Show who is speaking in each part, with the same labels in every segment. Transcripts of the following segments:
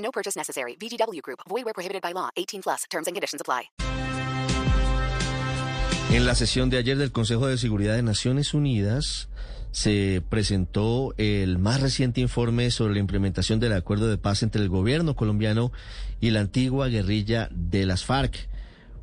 Speaker 1: No purchase necessary. VGW Group. Void where prohibited by law. 18 plus. Terms and conditions apply.
Speaker 2: En la sesión de ayer del Consejo de Seguridad de Naciones Unidas se presentó el más reciente informe sobre la implementación del acuerdo de paz entre el gobierno colombiano y la antigua guerrilla de las FARC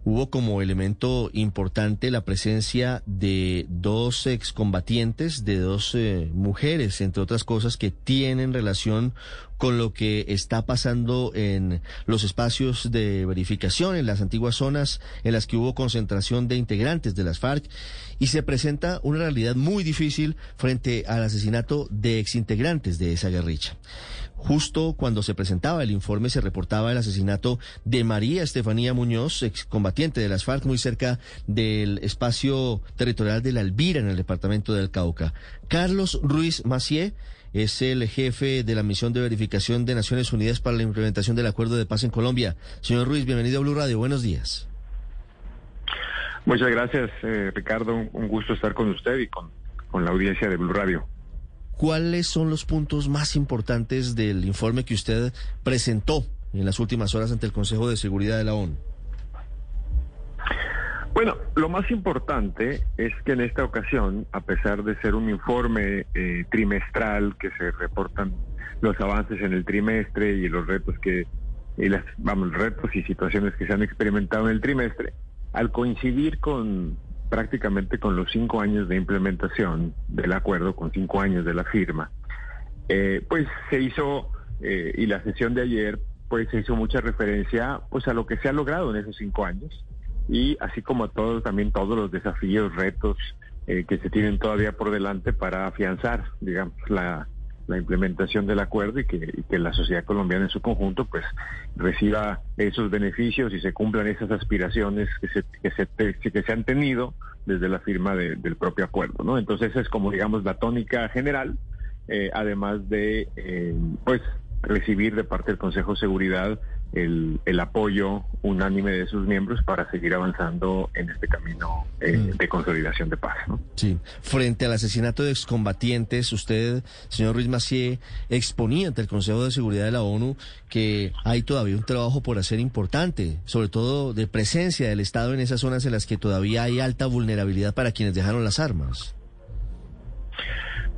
Speaker 2: hubo como elemento importante la presencia de dos excombatientes, de dos eh, mujeres, entre otras cosas, que tienen relación con lo que está pasando en los espacios de verificación, en las antiguas zonas en las que hubo concentración de integrantes de las FARC, y se presenta una realidad muy difícil frente al asesinato de exintegrantes de esa guerrilla. Justo cuando se presentaba el informe se reportaba el asesinato de María Estefanía Muñoz, excombatiente de las FARC, muy cerca del espacio territorial de la Alvira en el departamento del Cauca. Carlos Ruiz Macié es el jefe de la misión de verificación de Naciones Unidas para la implementación del acuerdo de paz en Colombia. Señor Ruiz, bienvenido a Blue Radio. Buenos días.
Speaker 3: Muchas gracias, eh, Ricardo. Un gusto estar con usted y con, con la audiencia de Blue Radio.
Speaker 2: ¿Cuáles son los puntos más importantes del informe que usted presentó en las últimas horas ante el Consejo de Seguridad de la ONU?
Speaker 3: Bueno, lo más importante es que en esta ocasión, a pesar de ser un informe eh, trimestral que se reportan los avances en el trimestre y los retos que y las vamos retos y situaciones que se han experimentado en el trimestre, al coincidir con prácticamente con los cinco años de implementación del acuerdo, con cinco años de la firma, eh, pues se hizo, eh, y la sesión de ayer, pues se hizo mucha referencia pues a lo que se ha logrado en esos cinco años, y así como todos, también todos los desafíos, retos eh, que se tienen todavía por delante para afianzar, digamos, la, la implementación del acuerdo y que, que, la sociedad colombiana en su conjunto pues reciba esos beneficios y se cumplan esas aspiraciones que se, que se, que han tenido desde la firma del propio acuerdo, ¿no? Entonces esa es como digamos la tónica general, eh, además de eh, pues recibir de parte del Consejo de Seguridad el, el, apoyo unánime de sus miembros para seguir avanzando en este camino eh, mm. de consolidación de paz. ¿no?
Speaker 2: Sí. Frente al asesinato de excombatientes, usted, señor Ruiz Macié, exponía ante el Consejo de Seguridad de la ONU que hay todavía un trabajo por hacer importante, sobre todo de presencia del Estado en esas zonas en las que todavía hay alta vulnerabilidad para quienes dejaron las armas.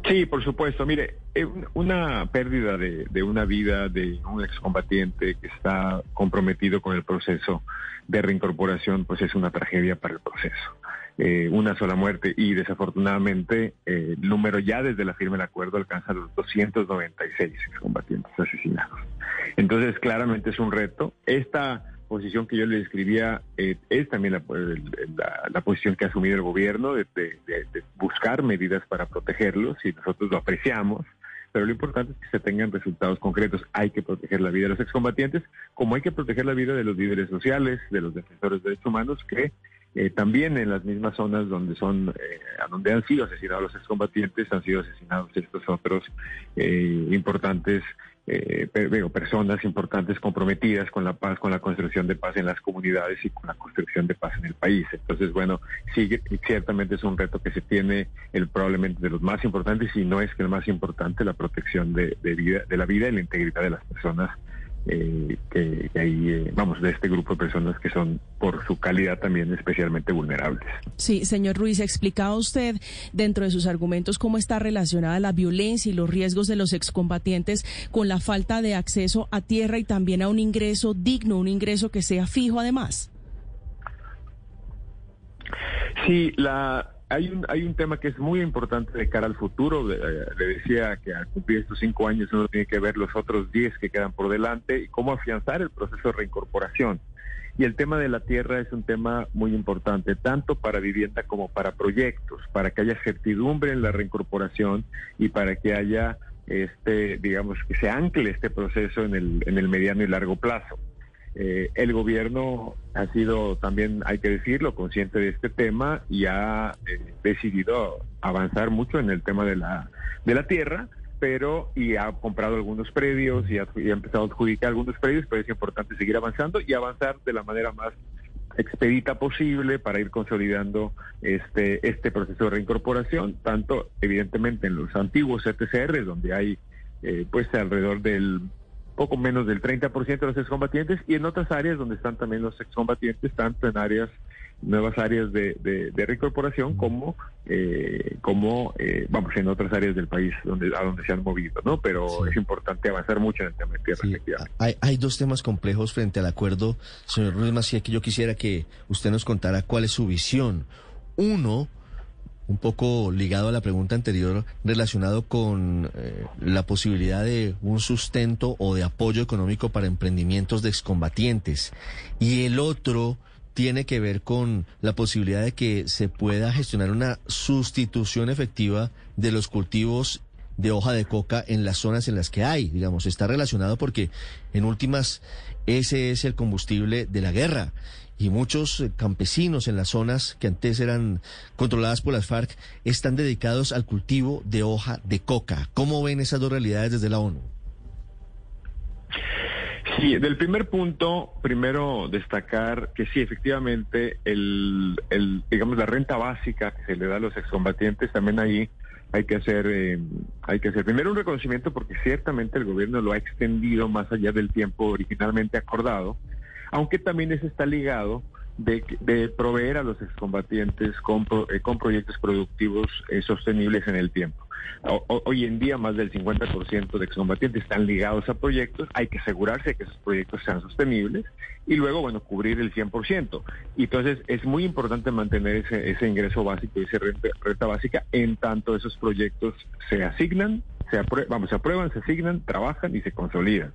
Speaker 3: Sí, por supuesto. Mire, eh, una pérdida de, de, una vida de un excombatiente que está comprometido con el proceso de reincorporación, pues es una tragedia para el proceso. Eh, una sola muerte y desafortunadamente eh, el número ya desde la firma del acuerdo alcanza los 296 excombatientes asesinados. Entonces, claramente es un reto. Esta posición que yo le describía eh, es también la, la, posición que ha asumido el gobierno de, buscar medidas para protegerlos y nosotros lo apreciamos, pero lo importante es que se tengan resultados concretos. Hay que proteger la vida de los excombatientes, como hay que proteger la vida de los líderes sociales, de los defensores de derechos humanos, que eh, también en las mismas zonas donde son, eh, donde han sido asesinados los excombatientes, han sido asesinados estos otros importantes eh, personas importantes comprometidas con la paz, con la construcción de paz en las comunidades y con la construcción de paz en el país. Entonces, bueno, sí, ciertamente es un reto que se tiene, el probablemente de los más importantes, y no es que el más importante, la protección de, de, vida, de la vida y la integridad de las personas eh, que, hay, eh, vamos, de este grupo de personas que son por su calidad también especialmente vulnerables.
Speaker 4: Sí, señor Ruiz, explicaba usted dentro de sus argumentos cómo está relacionada la violencia y los riesgos de los excombatientes con la falta de acceso a tierra y también a un ingreso digno, un ingreso que sea fijo además.
Speaker 3: Sí, la hay un, hay un tema que es muy importante de cara al futuro. Le decía que al cumplir estos cinco años uno tiene que ver los otros diez que quedan por delante y cómo afianzar el proceso de reincorporación. Y el tema de la tierra es un tema muy importante, tanto para vivienda como para proyectos, para que haya certidumbre en la reincorporación y para que haya este, digamos, que se ancle este proceso en el, en el mediano y largo plazo. Eh, el gobierno ha sido también, hay que decirlo, consciente de este tema y ha eh, decidido avanzar mucho en el tema de la, de la tierra, pero y ha comprado algunos predios y ha, empezado a adjudicar algunos predios, pero es importante seguir avanzando y avanzar de la manera más expedita posible para ir consolidando este, este proceso de reincorporación, tanto evidentemente en los antiguos CTCR, donde hay eh, pues alrededor del poco menos del 30% de los excombatientes y en otras áreas donde están también los excombatientes, tanto en áreas nuevas áreas de, de, reincorporación como eh, como eh, vamos en otras áreas del país donde a donde se han movido no pero es importante avanzar mucho en el tema de tierra
Speaker 2: hay, hay dos temas complejos frente al acuerdo señor Ruiz Macía que yo quisiera que usted nos contara cuál es su visión. Uno un poco ligado a la pregunta anterior relacionado con eh, la posibilidad de un sustento o de apoyo económico para emprendimientos de excombatientes y el otro tiene que ver con la posibilidad de que se pueda gestionar una sustitución efectiva de los cultivos de hoja de coca en las zonas en las que hay, digamos, está relacionado porque en últimas ese es el combustible de la guerra y muchos eh, campesinos en las zonas que antes eran controladas por las FARC están dedicados al cultivo de hoja de coca. ¿Cómo ven esas dos realidades desde la ONU?
Speaker 3: Sí, del primer punto, primero destacar que sí, efectivamente, el, el, digamos, la renta básica que se le da a los excombatientes, también ahí hay que hacer, eh, hay que hacer primero un reconocimiento porque ciertamente el gobierno lo ha extendido más allá del tiempo originalmente acordado, aunque también eso está ligado de, proveer a los excombatientes con, eh, con proyectos productivos eh, sostenibles en el tiempo. hoy en día más del 50% de excombatientes están ligados a proyectos, hay que asegurarse de que esos proyectos sean sostenibles y luego, bueno, cubrir el 100%. Y entonces es muy importante mantener ese, ese ingreso básico, esa renta, renta básica, en tanto esos proyectos se asignan, se vamos, se aprueban, se asignan, trabajan y se consolidan.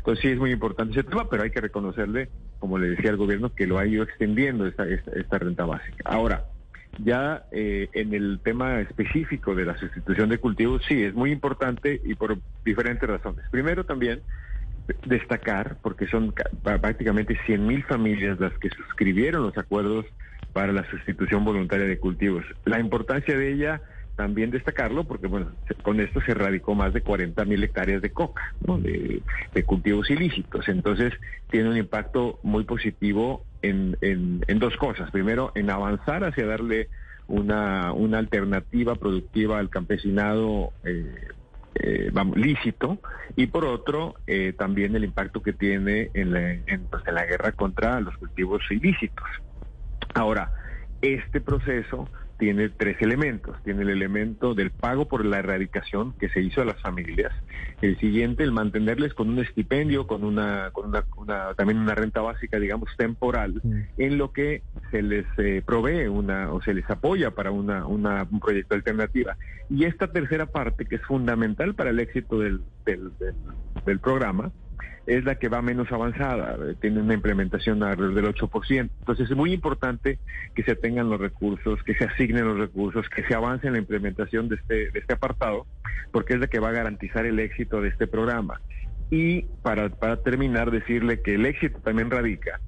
Speaker 3: Entonces sí es muy importante ese tema, pero hay que reconocerle, como le decía al gobierno, que lo ha ido extendiendo esta, esta, renta básica. Ahora, ya eh, en el tema específico de la sustitución de cultivos, sí, es muy importante y por diferentes razones. Primero también destacar, porque son prácticamente 100.000 familias las que suscribieron los acuerdos para la sustitución voluntaria de cultivos. La importancia de ella también destacarlo porque bueno con esto se erradicó más de 40 mil hectáreas de coca de, cultivos ilícitos. Entonces tiene un impacto muy positivo en, en, dos cosas. Primero en avanzar hacia darle una, una alternativa productiva al campesinado eh, eh, vamos, lícito. Y por otro eh, también el impacto que tiene en la, en, pues, en la guerra contra los cultivos ilícitos. Ahora este proceso tiene tres elementos. Tiene el elemento del pago por la erradicación que se hizo a las familias. El siguiente, el mantenerles con un estipendio, con una, con una, también una renta básica, digamos, temporal, en lo que se les eh, provee una o se les apoya para una, una, un proyecto alternativa. Y esta tercera parte, que es fundamental para el éxito del, del, del programa, es la que va menos avanzada, tiene una implementación alrededor del 8%. Entonces es muy importante que se tengan los recursos, que se asignen los recursos, que se avance en la implementación de este, de este apartado, porque es la que va a garantizar el éxito de este programa. Y para, para terminar, decirle que el éxito también radica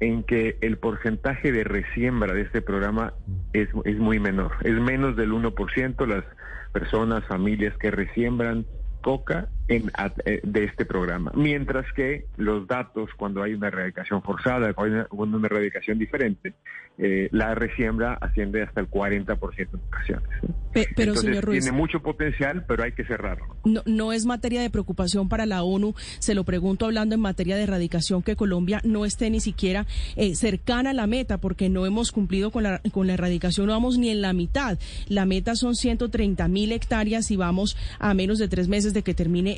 Speaker 3: en que el porcentaje de resiembra de este programa es, es muy menor, es menos del 1%, las personas, familias que resiembran coca en, eh, de este programa. Mientras que los datos, cuando hay una erradicación forzada, cuando hay una, erradicación diferente, eh, la resiembra asciende hasta el 40% en ocasiones.
Speaker 4: pero, señor Ruiz,
Speaker 3: tiene mucho potencial, pero hay que cerrarlo.
Speaker 4: No, no es materia de preocupación para la ONU. Se lo pregunto hablando en materia de erradicación que Colombia no esté ni siquiera eh, cercana a la meta, porque no hemos cumplido con la, con la erradicación, no vamos ni en la mitad. La meta son 130 mil hectáreas y vamos a menos de tres meses de que termine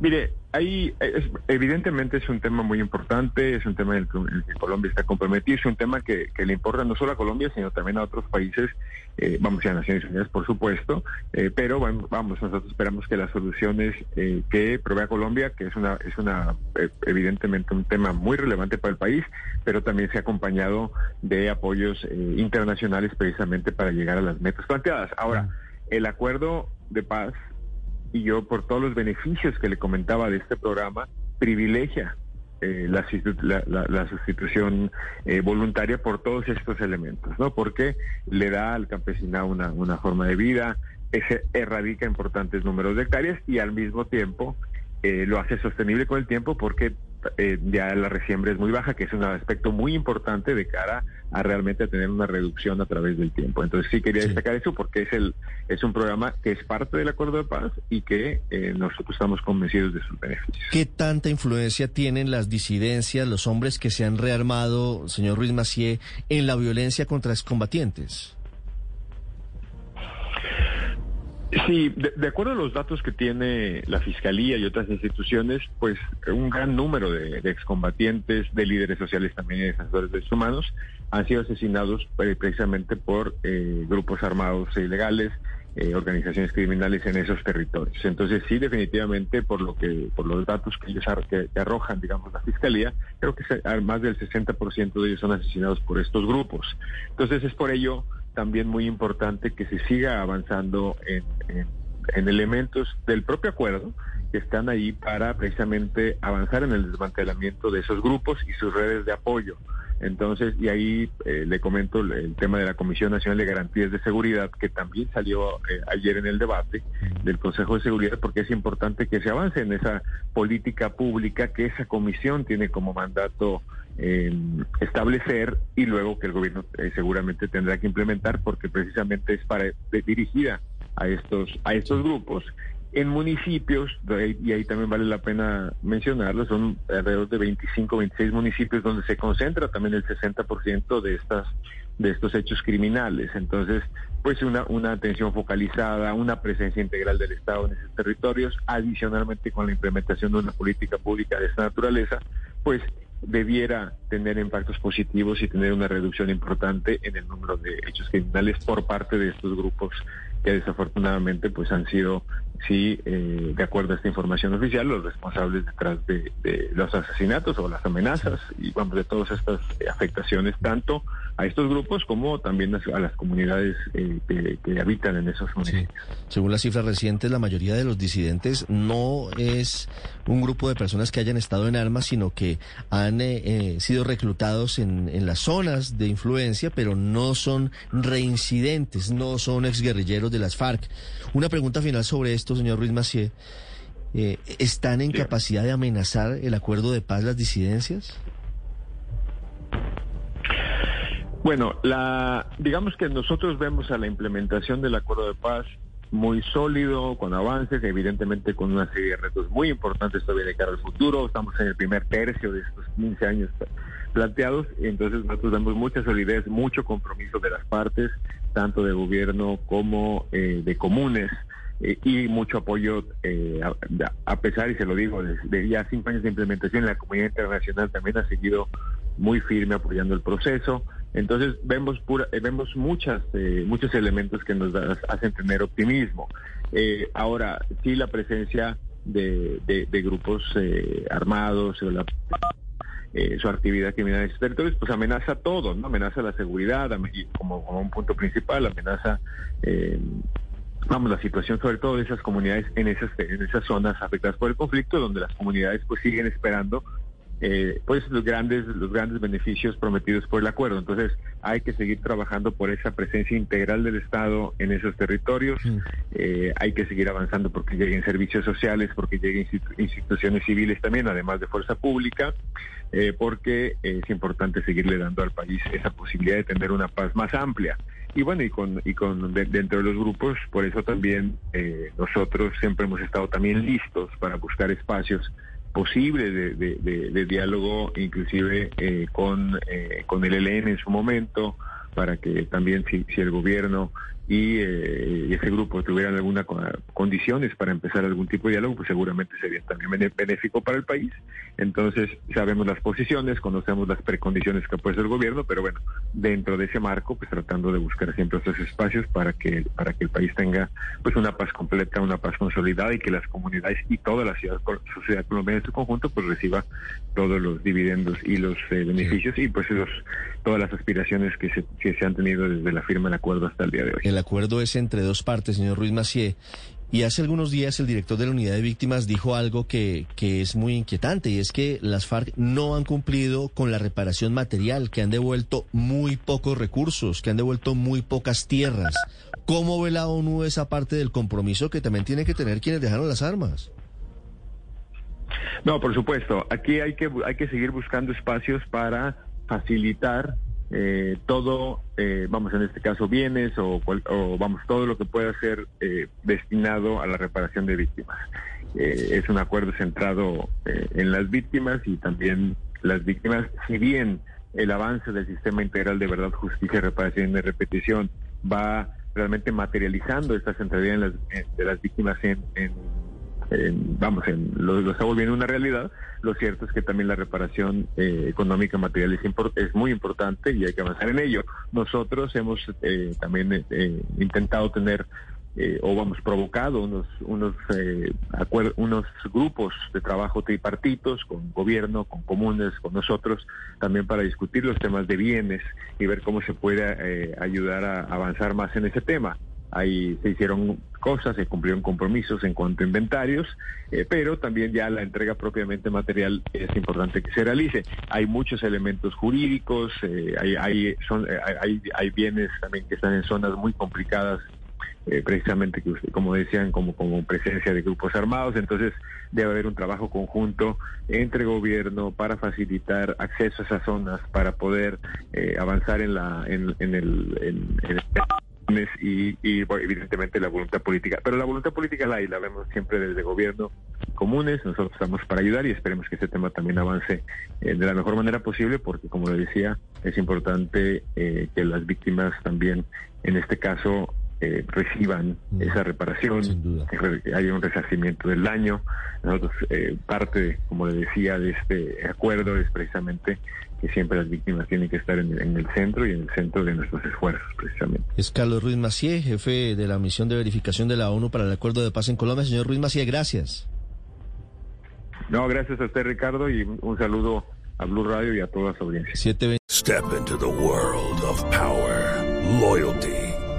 Speaker 3: Mire, ahí es- evidentemente es un tema muy importante, es un tema en el que, en el que Colombia está comprometido, es un tema que, que le importa no solo a Colombia, sino también a otros países, eh, vamos a Naciones Unidas, por supuesto, eh, pero vam- vamos, nosotros esperamos que las soluciones eh, que provea Colombia, que es una, es una eh, evidentemente un tema muy relevante para el país, pero también se ha acompañado de apoyos eh, internacionales precisamente para llegar a las metas planteadas. Ahora, el acuerdo de paz y yo por todos los beneficios que le comentaba de este programa, privilegia eh, la, la- la sustitución eh, voluntaria por todos estos elementos, ¿no? Porque le da al campesinado una, una forma de vida, ese erradica importantes números de hectáreas y al mismo tiempo eh, lo hace sostenible con el tiempo porque eh, ya la resiembra es muy baja, que es un aspecto muy importante de cara a realmente tener una reducción a través del tiempo. Entonces sí quería
Speaker 2: Sí.
Speaker 3: destacar eso porque es el es un programa que es parte del acuerdo de paz y que eh, nosotros estamos convencidos de sus beneficios.
Speaker 2: ¿Qué tanta influencia tienen las disidencias, los hombres que se han rearmado, señor Ruiz Macié, en la violencia contra excombatientes?
Speaker 3: Sí, de, acuerdo a los datos que tiene la Fiscalía y otras instituciones, pues un gran número de, de excombatientes, de líderes sociales también y defensores de derechos humanos han sido asesinados eh, precisamente por eh, grupos armados e ilegales, eh, organizaciones criminales en esos territorios. Entonces sí, definitivamente por lo que por los datos que ellos ar- que, arrojan, digamos, la Fiscalía, creo que más del 60% de ellos son asesinados por estos grupos. Entonces es por ello también muy importante que se siga avanzando en, en- en elementos del propio acuerdo que están ahí para precisamente avanzar en el desmantelamiento de esos grupos y sus redes de apoyo. Entonces, y ahí eh, le comento el, tema de la Comisión Nacional de Garantías de Seguridad, que también salió eh, ayer en el debate del Consejo de Seguridad, porque es importante que se avance en esa política pública que esa comisión tiene como mandato eh, establecer y luego que el gobierno eh, seguramente tendrá que implementar, porque precisamente es para de- dirigida a estos a estos grupos en municipios, y ahí también vale la pena mencionarlo, son alrededor de 25, 26 municipios donde se concentra también el 60% de estas de estos hechos criminales. Entonces, pues una, una atención focalizada, una presencia integral del Estado en esos territorios, adicionalmente con la implementación de una política pública de esta naturaleza, pues debiera tener impactos positivos y tener una reducción importante en el número de hechos criminales por parte de estos grupos que desafortunadamente pues han sido sí eh, de acuerdo a esta información oficial los responsables detrás de, de los asesinatos o las amenazas y vamos de todas estas afectaciones tanto a estos grupos como también a, las comunidades eh, que, que habitan en esos
Speaker 2: Sí.
Speaker 3: municipios.
Speaker 2: Según las cifras recientes, la mayoría de los disidentes no es un grupo de personas que hayan estado en armas, sino que han eh, eh, sido reclutados en, en las zonas de influencia, pero no son reincidentes, no son exguerrilleros de las FARC. Una pregunta final sobre esto, señor Ruiz Macié. Eh, ¿Están en
Speaker 3: Sí.
Speaker 2: capacidad de amenazar el acuerdo de paz las disidencias?
Speaker 3: Bueno, la, digamos que nosotros vemos a la implementación del acuerdo de paz muy sólido, con avances, evidentemente con una serie de retos muy importantes todavía de cara al futuro. Estamos en el primer tercio de estos 15 años planteados, entonces nosotros damos mucha solidez, mucho compromiso de las partes, tanto de gobierno como eh, de comunes, eh, y mucho apoyo, eh, a, pesar, y se lo digo, de ya cinco años de implementación, la comunidad internacional también ha seguido muy firme apoyando el proceso. Entonces vemos pura, eh, vemos muchas eh, muchos elementos que nos hacen tener optimismo. Eh, ahora sí la presencia de, de- de grupos eh, armados o la eh, su actividad criminal en esos territorios, pues amenaza todo, ¿no? Amenaza la seguridad, como, como un punto principal, amenaza eh, vamos la situación sobre todo de esas comunidades en esas en esas zonas afectadas por el conflicto donde las comunidades pues siguen esperando eh, pues los grandes los grandes beneficios prometidos por el acuerdo. Entonces hay que seguir trabajando por esa presencia integral del Estado en esos territorios. Eh, hay que seguir avanzando porque lleguen servicios sociales porque lleguen institu- instituciones civiles también además de fuerza pública eh, porque es importante seguirle dando al país esa posibilidad de tener una paz más amplia. Y bueno y con y con de- dentro de los grupos por eso también eh, nosotros siempre hemos estado también listos para buscar espacios posible de, de, diálogo, inclusive eh, con, eh, con el ELN en su momento, para que también si, si el gobierno eh, y, ese grupo tuvieran algunas condiciones para empezar algún tipo de diálogo, pues seguramente sería también benéfico para el país. Entonces, sabemos las posiciones, conocemos las precondiciones que ha puesto el gobierno, pero bueno, dentro de ese marco, pues tratando de buscar siempre estos espacios para que, para que el país tenga pues una paz completa, una paz consolidada y que las comunidades y toda la ciudad, sociedad colombiana en su conjunto, pues reciba todos los dividendos y los eh, beneficios y pues esos, todas las aspiraciones que se, que se han tenido desde la firma del acuerdo hasta el día de hoy
Speaker 2: acuerdo es entre dos partes, señor Ruiz Macié. Y hace algunos días el director de la unidad de víctimas dijo algo que, que, es muy inquietante y es que las FARC no han cumplido con la reparación material, que han devuelto muy pocos recursos, que han devuelto muy pocas tierras. ¿Cómo ve la ONU esa parte del compromiso que también tiene que tener quienes dejaron las armas?
Speaker 3: No, por supuesto. Aquí hay que, hay que seguir buscando espacios para facilitar eh, todo, eh, vamos en este caso bienes o, vamos todo lo que pueda ser eh, destinado a la reparación de víctimas. es un acuerdo centrado en las víctimas y también las víctimas, si bien el avance del sistema integral de verdad, justicia, reparación y repetición va realmente materializando esta centralidad de las víctimas en vamos, en, lo, está volviendo una realidad. Lo cierto es que también la reparación eh, económica material es, es, muy importante y hay que avanzar en ello. Nosotros hemos eh, también eh, intentado tener o vamos provocado unos unos unos grupos de trabajo tripartitos con gobierno, con comunes, con nosotros también para discutir los temas de bienes y ver cómo se puede ayudar a avanzar más en ese tema. Ahí se hicieron cosas, se cumplieron compromisos en cuanto a inventarios, eh, pero también ya la entrega propiamente material es importante que se realice. Hay muchos elementos jurídicos, eh, hay, hay, eh, hay, hay bienes también que están en zonas muy complicadas precisamente que usted, como decían, como, como presencia de grupos armados, entonces debe haber un trabajo conjunto entre gobierno para facilitar acceso a esas zonas, para poder avanzar en la en, en el, en, en el y, evidentemente la voluntad política. Pero la voluntad política la hay, la vemos siempre desde gobierno comunes, nosotros estamos para ayudar y esperemos que este tema también avance eh, de la mejor manera posible porque como le decía, es importante eh, que las víctimas también, en este caso, eh, reciban mm. esa reparación, que haya un resarcimiento del daño. Nosotros, parte, como le decía, de este acuerdo es precisamente que siempre las víctimas tienen que estar en, el centro y en el centro de nuestros esfuerzos, precisamente.
Speaker 2: Es Carlos Ruiz Macié, jefe de la misión de verificación de la ONU para el Acuerdo de Paz en Colombia. Señor Ruiz Macié, gracias.
Speaker 3: No, gracias a usted, Ricardo, y un saludo a Blue Radio y a toda su audiencia.
Speaker 5: Step into the world of power, loyalty,